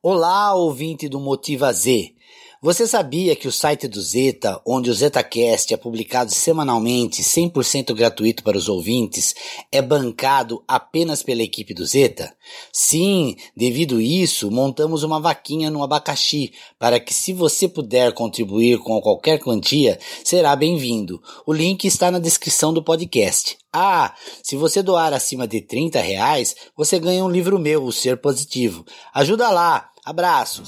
Olá, ouvinte do Motiva Z. Você sabia que o site do Zeta, onde o ZetaCast é publicado semanalmente, 100% gratuito para os ouvintes, é bancado apenas pela equipe do Zeta? Sim, devido isso, montamos uma vaquinha no abacaxi para que, se você puder contribuir com qualquer quantia, será bem-vindo. O link está na descrição do podcast. Ah, se você doar acima de 30 reais, você ganha um livro meu, O Ser Positivo. Ajuda lá! Abraços!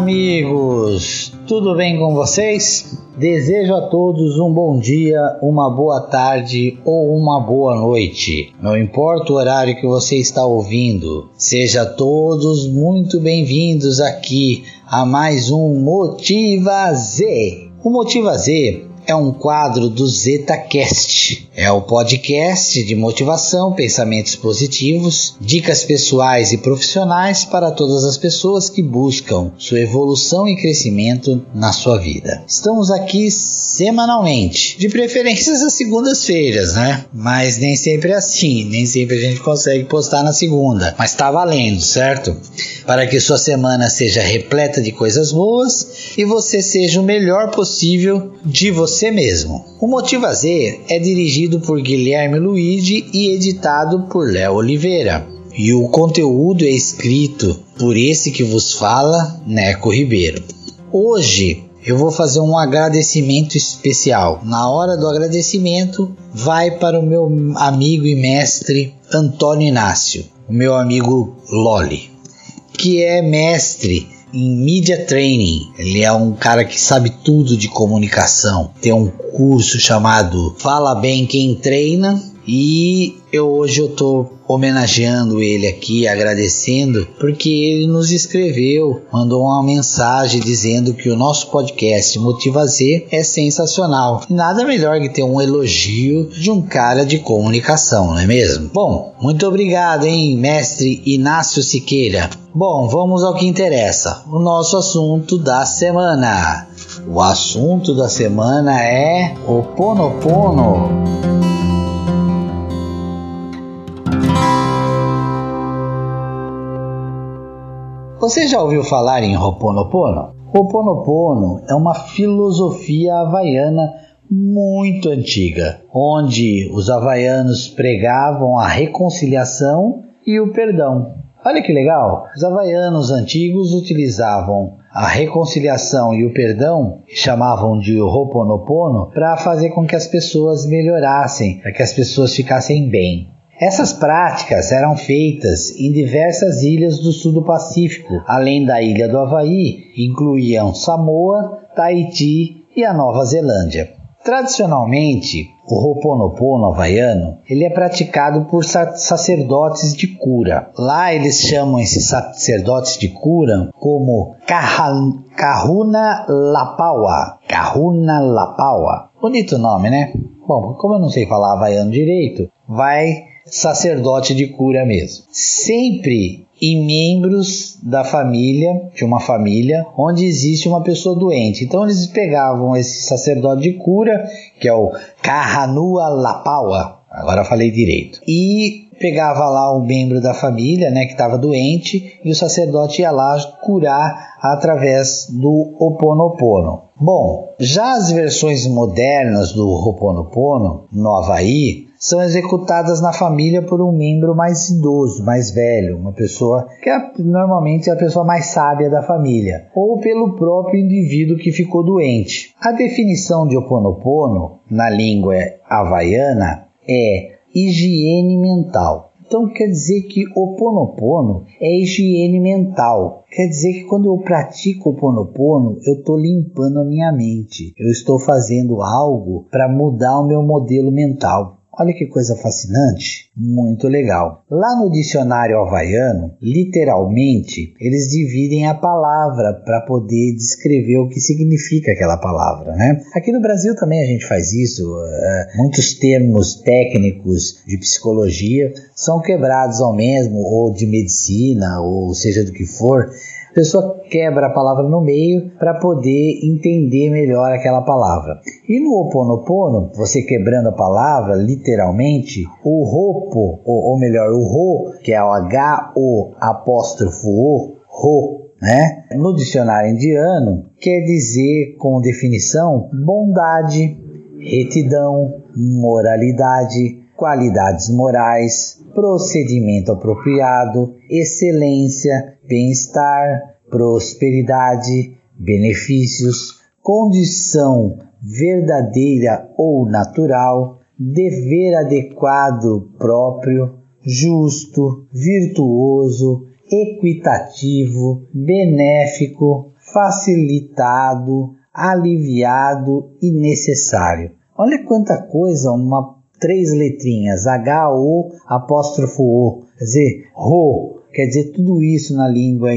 Amigos! Tudo bem com vocês? Desejo a todos um bom dia, uma boa tarde ou uma boa noite. Não importa o horário que você está ouvindo, seja todos muito bem-vindos aqui a mais um Motiva Z. O Motiva Z é um quadro do ZetaCast. É o podcast de motivação, pensamentos positivos, dicas pessoais e profissionais para todas as pessoas que buscam sua evolução e crescimento na sua vida. Estamos aqui semanalmente, de preferência às segundas-feiras, né? Mas nem sempre é assim, nem sempre a gente consegue postar na segunda, mas tá valendo, certo? Para que sua semana seja repleta de coisas boas e você seja o melhor possível de você mesmo. O Motiva Z é dirigido por Guilherme Luigi e editado por Léo Oliveira. E o conteúdo é escrito por esse que vos fala, Neco Ribeiro. Hoje eu vou fazer um agradecimento especial. Na hora do agradecimento, vai para o meu amigo e mestre Antônio Inácio, o meu amigo Loli, que é mestre em Media Training. Ele é um cara que sabe tudo de comunicação. Tem um curso chamado Fala Bem Quem Treina e eu hoje eu tô homenageando ele aqui, agradecendo, porque ele nos escreveu, mandou uma mensagem dizendo que o nosso podcast Motiva Z é sensacional. Nada melhor que ter um elogio de um cara de comunicação, não é mesmo? Bom, muito obrigado, hein, mestre Inácio Siqueira. Bom, vamos ao que interessa. O nosso assunto da semana. O assunto da semana é o Ponopono. Você já ouviu falar em Ho'oponopono? Ho'oponopono é uma filosofia havaiana muito antiga, onde os havaianos pregavam a reconciliação e o perdão. Olha que legal! Os havaianos antigos utilizavam a reconciliação e o perdão, chamavam de Ho'oponopono, para fazer com que as pessoas melhorassem, para que as pessoas ficassem bem. Essas práticas eram feitas em diversas ilhas do sul do Pacífico, além da ilha do Havaí, incluíam Samoa, Tahiti e a Nova Zelândia. Tradicionalmente, o Ho'oponopono havaiano ele é praticado por sacerdotes de cura. Lá eles chamam esses sacerdotes de cura como Kahuna Lapawa. Kahuna Lapawa. Bonito nome, né? Bom, como eu não sei falar havaiano direito, vai sacerdote de cura mesmo. Sempre em membros da família, de uma família, onde existe uma pessoa doente. Então eles pegavam esse sacerdote de cura, que é o Kahanua Lapawa, agora falei direito, e pegava lá um membro da família, né, que estava doente, e o sacerdote ia lá curar através do Oponopono. Bom, já as versões modernas do Oponopono no Havaí são executadas na família por um membro mais idoso, mais velho, uma pessoa que é, normalmente é a pessoa mais sábia da família, ou pelo próprio indivíduo que ficou doente. A definição de Oponopono na língua havaiana é higiene mental. Então quer dizer que o Ponopono é higiene mental. Quer dizer que quando eu pratico o Ponopono, eu estou limpando a minha mente. Eu estou fazendo algo para mudar o meu modelo mental. Olha que coisa fascinante, muito legal. Lá no dicionário havaiano, literalmente, eles dividem a palavra para poder descrever o que significa aquela palavra, né? Aqui no Brasil também a gente faz isso. Uh, muitos termos técnicos de psicologia são quebrados ao mesmo, ou de medicina, ou seja do que for a pessoa quebra a palavra no meio para poder entender melhor aquela palavra. E no Oponopono, você quebrando a palavra, literalmente, o ropo, ou, ou melhor, o ro, que é o H-O apóstrofo O, ro, né? No dicionário indiano, quer dizer, com definição, bondade, retidão, moralidade, qualidades morais, procedimento apropriado, excelência, bem-estar, prosperidade, benefícios, condição verdadeira ou natural, dever adequado próprio, justo, virtuoso, equitativo, benéfico, facilitado, aliviado e necessário. Olha quanta coisa uma três letrinhas, H-O apóstrofo O, quer dizer, Ro, quer dizer tudo isso na língua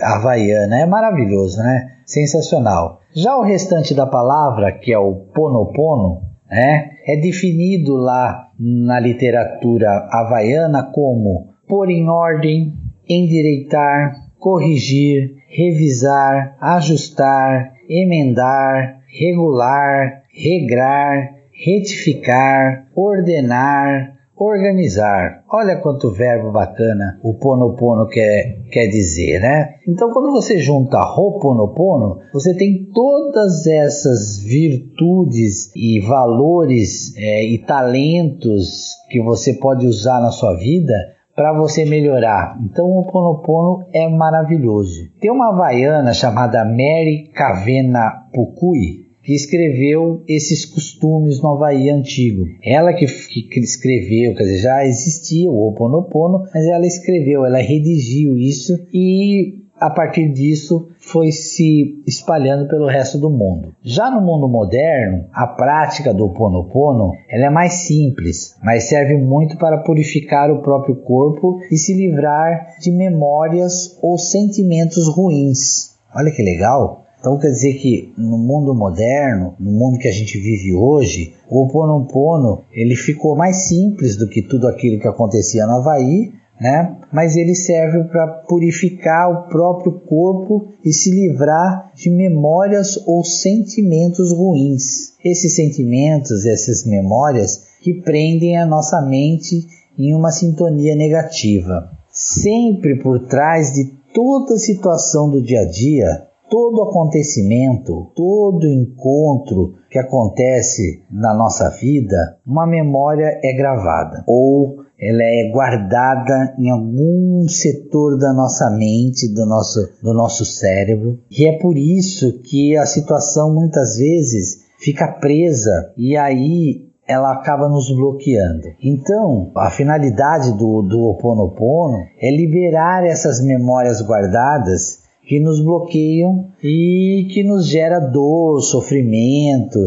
havaiana. É maravilhoso, né? Sensacional. Já o restante da palavra, que é o ponopono, né, é definido lá na literatura havaiana como pôr em ordem, endireitar, corrigir, revisar, ajustar, emendar, regular, regrar, retificar, ordenar, organizar. Olha quanto verbo bacana o Ponopono quer, quer dizer, né? Então, quando você junta Ho'oponopono, você tem todas essas virtudes e valores é, e talentos que você pode usar na sua vida para você melhorar. Então o Ponopono é maravilhoso. Tem uma havaiana chamada Mary Cavena Pukui, que escreveu esses costumes no Havaí antigo. Ela que, que escreveu, quer dizer, já existia o Ho Oponopono, mas ela escreveu, ela redigiu isso e a partir disso foi se espalhando pelo resto do mundo. Já no mundo moderno, a prática do Oponopono ela é mais simples, mas serve muito para purificar o próprio corpo e se livrar de memórias ou sentimentos ruins. Olha que legal! Então quer dizer que no mundo moderno, no mundo que a gente vive hoje, o Oponopono ele ficou mais simples do que tudo aquilo que acontecia no Havaí, né? Mas ele serve para purificar o próprio corpo e se livrar de memórias ou sentimentos ruins. Esses sentimentos, essas memórias que prendem a nossa mente em uma sintonia negativa. Sempre por trás de toda situação do dia a dia todo acontecimento, todo encontro que acontece na nossa vida, uma memória é gravada ou ela é guardada em algum setor da nossa mente, do nosso, do nosso cérebro. E é por isso que a situação muitas vezes fica presa e aí ela acaba nos bloqueando. Então, a finalidade do, do Ho Oponopono é liberar essas memórias guardadas que nos bloqueiam e que nos gera dor, sofrimento,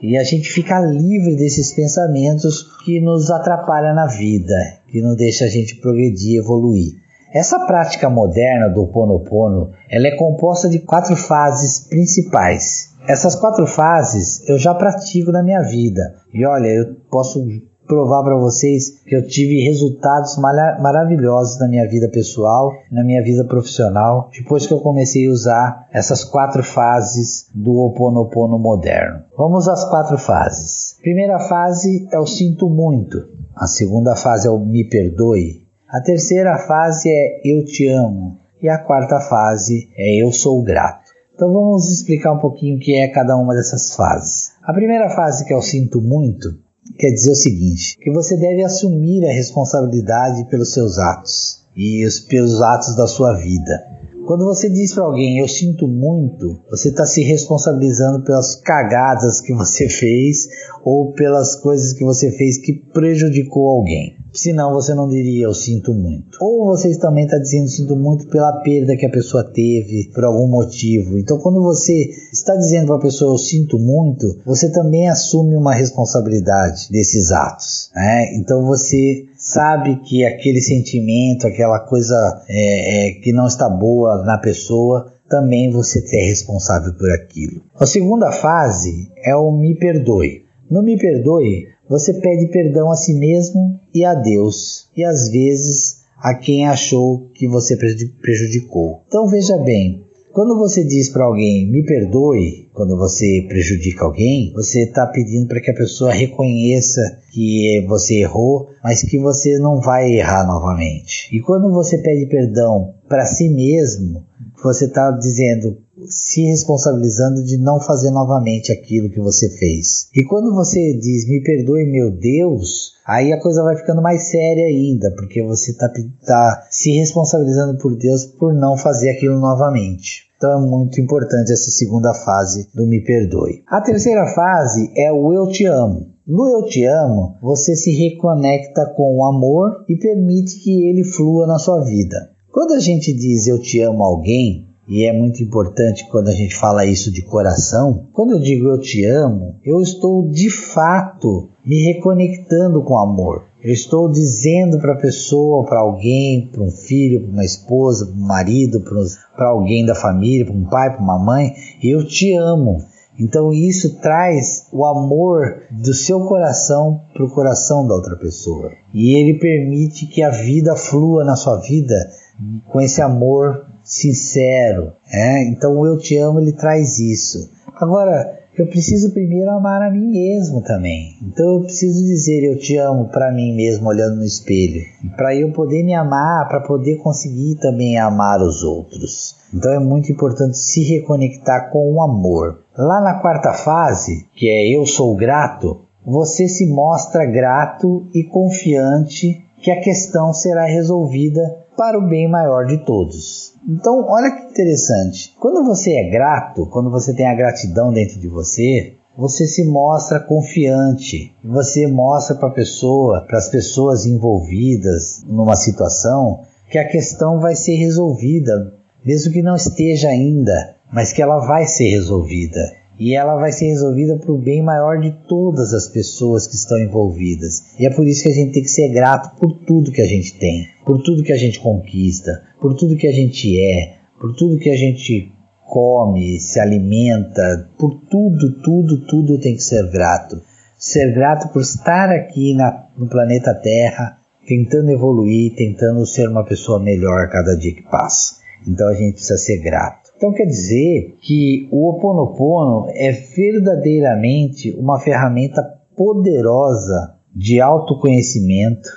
e a gente fica livre desses pensamentos que nos atrapalham na vida, que não deixa a gente progredir, evoluir. Essa prática moderna do Ponopono, ela é composta de quatro fases principais. Essas quatro fases eu já pratico na minha vida. E olha, eu posso provar para vocês que eu tive resultados maravilhosos na minha vida pessoal, na minha vida profissional, depois que eu comecei a usar essas quatro fases do Ho Oponopono moderno. Vamos às quatro fases. Primeira fase é o sinto muito. A segunda fase é o me perdoe. A terceira fase é eu te amo. E a quarta fase é eu sou grato. Então vamos explicar um pouquinho o que é cada uma dessas fases. A primeira fase, que é o sinto muito, quer dizer o seguinte: que você deve assumir a responsabilidade pelos seus atos e os, pelos atos da sua vida. Quando você diz para alguém eu sinto muito, você está se responsabilizando pelas cagadas que você fez ou pelas coisas que você fez que prejudicou alguém. Senão você não diria eu sinto muito. Ou você também está dizendo sinto muito pela perda que a pessoa teve, por algum motivo. Então, quando você está dizendo para a pessoa eu sinto muito, você também assume uma responsabilidade desses atos. Né? Então, você sabe que aquele sentimento, aquela coisa é, é, que não está boa na pessoa, também você é responsável por aquilo. A segunda fase é o me perdoe. No me perdoe, você pede perdão a si mesmo e a Deus, e às vezes a quem achou que você prejudicou. Então veja bem, quando você diz para alguém me perdoe, quando você prejudica alguém, você está pedindo para que a pessoa reconheça que você errou, mas que você não vai errar novamente. E quando você pede perdão para si mesmo, você está dizendo se responsabilizando de não fazer novamente aquilo que você fez. E quando você diz me perdoe, meu Deus, aí a coisa vai ficando mais séria ainda, porque você está tá se responsabilizando por Deus por não fazer aquilo novamente. Então é muito importante essa segunda fase do me perdoe. A terceira fase é o eu te amo. No eu te amo, você se reconecta com o amor e permite que ele flua na sua vida. Quando a gente diz eu te amo alguém, e é muito importante quando a gente fala isso de coração. Quando eu digo eu te amo, eu estou de fato me reconectando com o amor. Eu estou dizendo para a pessoa, para alguém, para um filho, para uma esposa, para um marido, para alguém da família, para um pai, para uma mãe, eu te amo. Então isso traz o amor do seu coração para o coração da outra pessoa. E ele permite que a vida flua na sua vida com esse amor sincero. É? Então o eu te amo ele traz isso. Agora eu preciso primeiro amar a mim mesmo também. Então eu preciso dizer eu te amo para mim mesmo olhando no espelho, para eu poder me amar, para poder conseguir também amar os outros. Então é muito importante se reconectar com o amor. Lá na quarta fase, que é eu sou grato, você se mostra grato e confiante que a questão será resolvida para o bem maior de todos. Então, olha que interessante. Quando você é grato, quando você tem a gratidão dentro de você, você se mostra confiante. Você mostra para a pessoa, para as pessoas envolvidas numa situação, que a questão vai ser resolvida, mesmo que não esteja ainda, mas que ela vai ser resolvida e ela vai ser resolvida para o bem maior de todas as pessoas que estão envolvidas. E é por isso que a gente tem que ser grato por tudo que a gente tem, por tudo que a gente conquista, por tudo que a gente é, por tudo que a gente come, se alimenta, por tudo, tudo, tudo tem que ser grato. Ser grato por estar aqui na, no planeta Terra, tentando evoluir, tentando ser uma pessoa melhor cada dia que passa. Então a gente precisa ser grato. Então quer dizer que o Ho Oponopono é verdadeiramente uma ferramenta poderosa de autoconhecimento.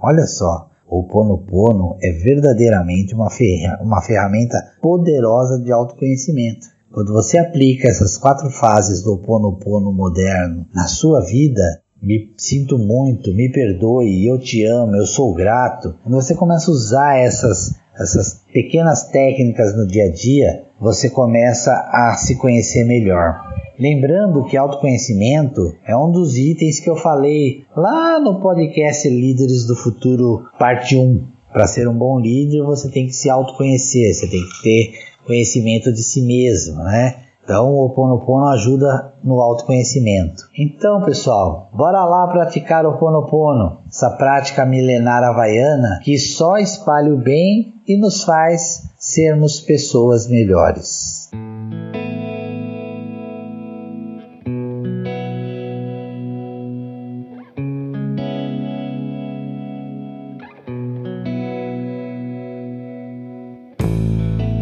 Olha só, o Oponopono é verdadeiramente uma, ferra uma ferramenta poderosa de autoconhecimento. Quando você aplica essas quatro fases do Ho Oponopono moderno na sua vida, me sinto muito, me perdoe, eu te amo, eu sou grato. Quando você começa a usar essas essas pequenas técnicas no dia a dia, você começa a se conhecer melhor. Lembrando que autoconhecimento é um dos itens que eu falei lá no podcast Líderes do Futuro, parte 1. Para ser um bom líder, você tem que se autoconhecer, você tem que ter conhecimento de si mesmo, né? Então, o Ho Oponopono ajuda no autoconhecimento. Então, pessoal, bora lá praticar o Ho Oponopono, essa prática milenar havaiana que só espalha o bem e nos faz sermos pessoas melhores.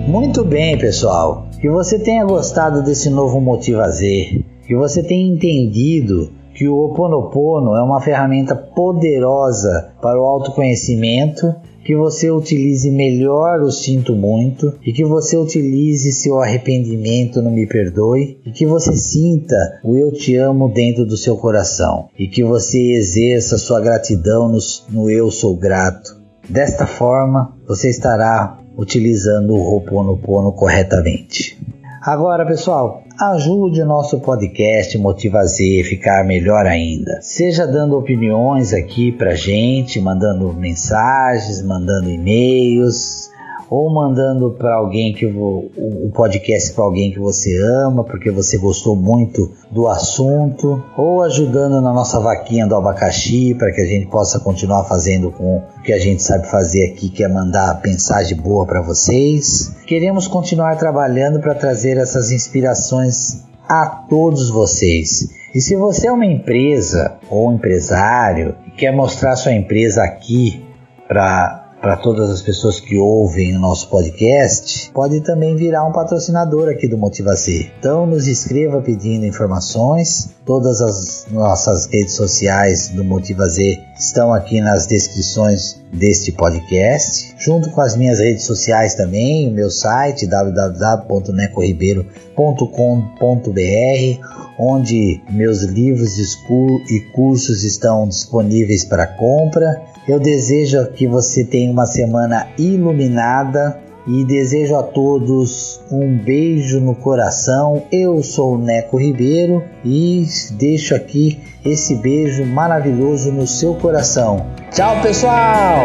Muito bem, pessoal. Que você tenha gostado desse novo Motiva Z, que você tenha entendido que o Oponopono é uma ferramenta poderosa para o autoconhecimento, que você utilize melhor o sinto muito e que você utilize seu arrependimento no me perdoe e que você sinta o eu te amo dentro do seu coração e que você exerça sua gratidão no, no eu sou grato. Desta forma, você estará utilizando o Ho'oponopono corretamente. Agora, pessoal, ajude o nosso podcast Motiva Z ficar melhor ainda. Seja dando opiniões aqui pra gente, mandando mensagens, mandando e-mails, ou mandando para alguém que o, podcast para alguém que você ama, porque você gostou muito do assunto, ou ajudando na nossa vaquinha do abacaxi para que a gente possa continuar fazendo com o que a gente sabe fazer aqui, que é mandar mensagem boa para vocês. Queremos continuar trabalhando para trazer essas inspirações a todos vocês. E se você é uma empresa ou um empresário e quer mostrar sua empresa aqui para para todas as pessoas que ouvem o nosso podcast, pode também virar um patrocinador aqui do Motiva C. Então nos escreva pedindo informações. Todas as nossas redes sociais do Motiva Z estão aqui nas descrições deste podcast, junto com as minhas redes sociais também, o meu site www.necorribeiro.com.br, onde meus livros e cursos estão disponíveis para compra eu desejo que você tenha uma semana iluminada e desejo a todos um beijo no coração. Eu sou o Neco Ribeiro e deixo aqui esse beijo maravilhoso no seu coração. Tchau, pessoal!